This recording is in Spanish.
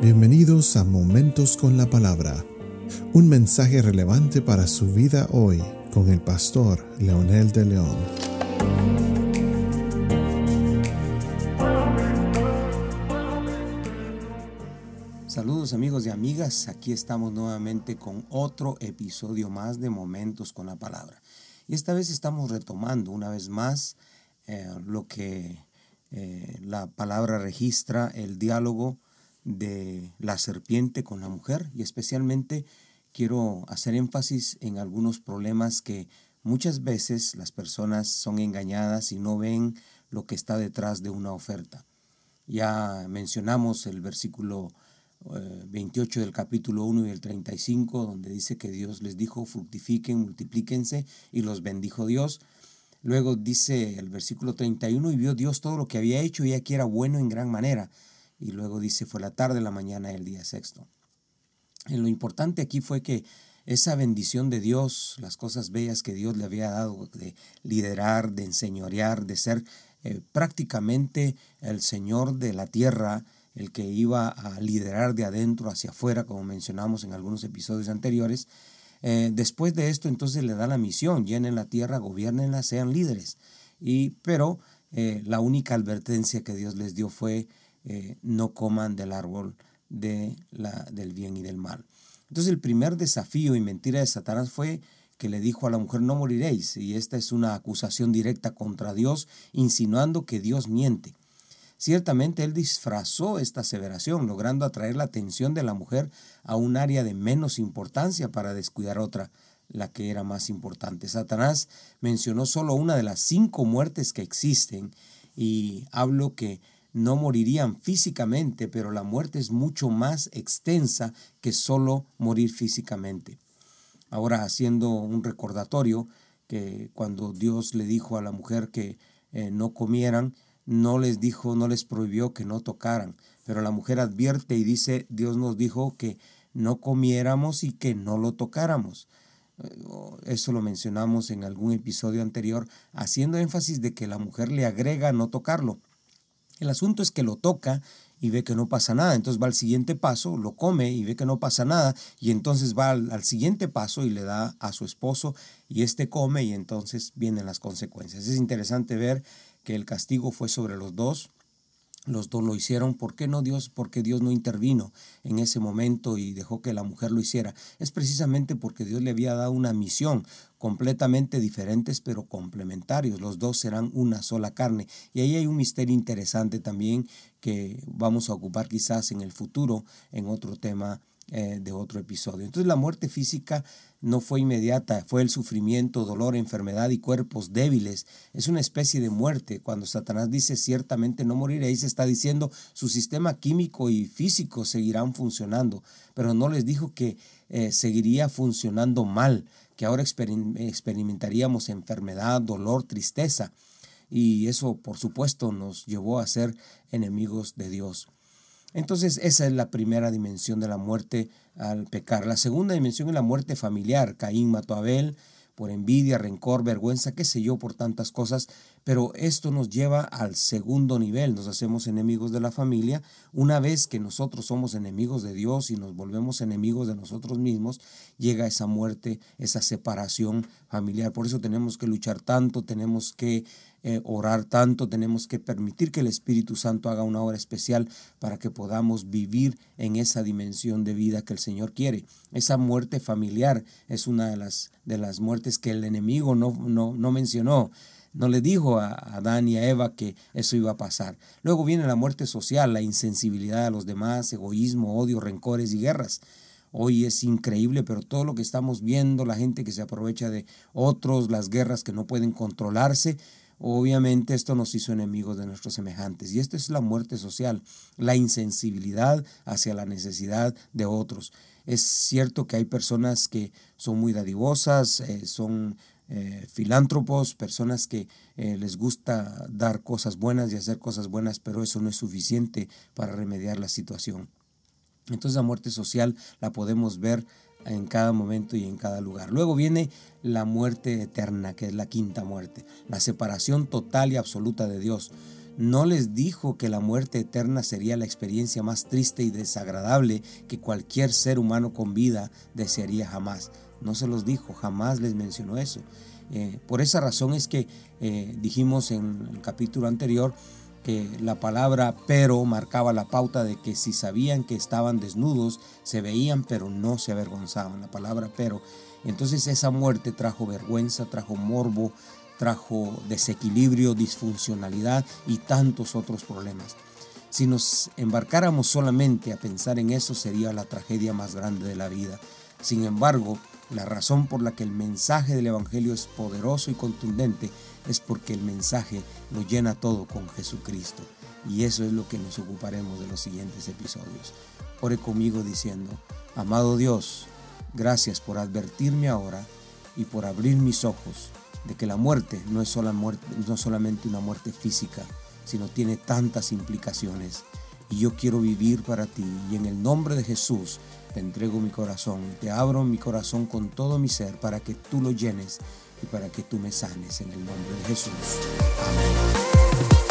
Bienvenidos a Momentos con la Palabra, un mensaje relevante para su vida hoy con el pastor Leonel de León. Saludos amigos y amigas, aquí estamos nuevamente con otro episodio más de Momentos con la Palabra. Y esta vez estamos retomando una vez más eh, lo que eh, la palabra registra, el diálogo de la serpiente con la mujer y especialmente quiero hacer énfasis en algunos problemas que muchas veces las personas son engañadas y no ven lo que está detrás de una oferta. Ya mencionamos el versículo 28 eh, del capítulo 1 y el 35, donde dice que Dios les dijo, fructifiquen, multiplíquense, y los bendijo Dios. Luego dice el versículo 31, y vio Dios todo lo que había hecho, y aquí era bueno en gran manera y luego dice fue la tarde, la mañana, el día sexto. Y lo importante aquí fue que esa bendición de Dios, las cosas bellas que Dios le había dado de liderar, de enseñorear, de ser eh, prácticamente el Señor de la tierra, el que iba a liderar de adentro hacia afuera, como mencionamos en algunos episodios anteriores. Eh, después de esto, entonces le da la misión, llenen la tierra, gobiernenla, sean líderes. Y, pero eh, la única advertencia que Dios les dio fue eh, no coman del árbol de la, del bien y del mal. Entonces el primer desafío y mentira de Satanás fue que le dijo a la mujer no moriréis y esta es una acusación directa contra Dios insinuando que Dios miente. Ciertamente él disfrazó esta aseveración, logrando atraer la atención de la mujer a un área de menos importancia para descuidar otra, la que era más importante. Satanás mencionó solo una de las cinco muertes que existen y hablo que no morirían físicamente, pero la muerte es mucho más extensa que solo morir físicamente. Ahora haciendo un recordatorio que cuando Dios le dijo a la mujer que eh, no comieran, no les dijo, no les prohibió que no tocaran, pero la mujer advierte y dice, Dios nos dijo que no comiéramos y que no lo tocáramos. Eh, eso lo mencionamos en algún episodio anterior, haciendo énfasis de que la mujer le agrega no tocarlo. El asunto es que lo toca y ve que no pasa nada. Entonces va al siguiente paso, lo come y ve que no pasa nada. Y entonces va al, siguiente paso y le da a su esposo y este come y entonces vienen las consecuencias. Es interesante ver que el castigo fue sobre los dos los dos lo hicieron. ¿Por qué no Dios? Porque Dios no intervino en ese momento y dejó que la mujer lo hiciera. Es precisamente porque Dios le había dado una misión completamente diferentes pero complementarios. Los dos serán una sola carne. Y ahí hay un misterio interesante también que vamos a ocupar quizás en el futuro en otro tema eh, de otro episodio. Entonces la muerte física no fue inmediata, fue el sufrimiento, dolor, enfermedad y cuerpos débiles. Es una especie de muerte. Cuando Satanás dice ciertamente no moriréis, está diciendo su sistema químico y físico seguirán funcionando, pero no les dijo que eh, seguiría funcionando mal, que ahora experimentaríamos enfermedad, dolor, tristeza. Y eso, por supuesto, nos llevó a ser enemigos de Dios. Entonces esa es la primera dimensión de la muerte al pecar. La segunda dimensión es la muerte familiar. Caín mató a Abel por envidia, rencor, vergüenza, qué sé yo, por tantas cosas, pero esto nos lleva al segundo nivel, nos hacemos enemigos de la familia. Una vez que nosotros somos enemigos de Dios y nos volvemos enemigos de nosotros mismos, llega esa muerte, esa separación familiar. Por eso tenemos que luchar tanto, tenemos que eh, orar tanto, tenemos que permitir que el Espíritu Santo haga una obra especial para que podamos vivir en esa dimensión de vida que el Señor quiere. Esa muerte familiar es una de las, de las muertes que el enemigo no, no, no mencionó. No le dijo a Adán y a Eva que eso iba a pasar. Luego viene la muerte social, la insensibilidad a los demás, egoísmo, odio, rencores y guerras. Hoy es increíble, pero todo lo que estamos viendo, la gente que se aprovecha de otros, las guerras que no pueden controlarse, Obviamente esto nos hizo enemigos de nuestros semejantes y esto es la muerte social, la insensibilidad hacia la necesidad de otros. Es cierto que hay personas que son muy dadivosas, eh, son eh, filántropos, personas que eh, les gusta dar cosas buenas y hacer cosas buenas, pero eso no es suficiente para remediar la situación. Entonces la muerte social la podemos ver en cada momento y en cada lugar. Luego viene la muerte eterna, que es la quinta muerte, la separación total y absoluta de Dios. no les dijo que la muerte eterna sería la experiencia más triste y desagradable que cualquier ser humano con vida desearía jamás. No se los dijo, jamás les mencionó eso. Eh, por esa razón es que eh, dijimos en el capítulo anterior que la palabra pero marcaba la pauta de que si sabían que estaban desnudos, se veían pero no se avergonzaban. La palabra pero. Entonces esa muerte trajo vergüenza, trajo morbo, trajo desequilibrio, disfuncionalidad y tantos otros problemas. Si nos embarcáramos solamente a pensar en eso sería la tragedia más grande de la vida. Sin embargo, la razón por la que el mensaje del Evangelio es poderoso y contundente es porque el mensaje lo llena todo con Jesucristo. Y eso es lo que nos ocuparemos de los siguientes episodios. Ore conmigo diciendo, amado Dios, gracias por advertirme ahora y por abrir mis ojos de que la muerte no es, muerte, no solamente una muerte física, sino tiene tantas implicaciones. Y yo quiero vivir para ti. Y en el nombre de Jesús te entrego mi corazón, te abro mi corazón con todo mi ser para que tú lo llenes y para que tú me sanes en el nombre de Jesús. Amén.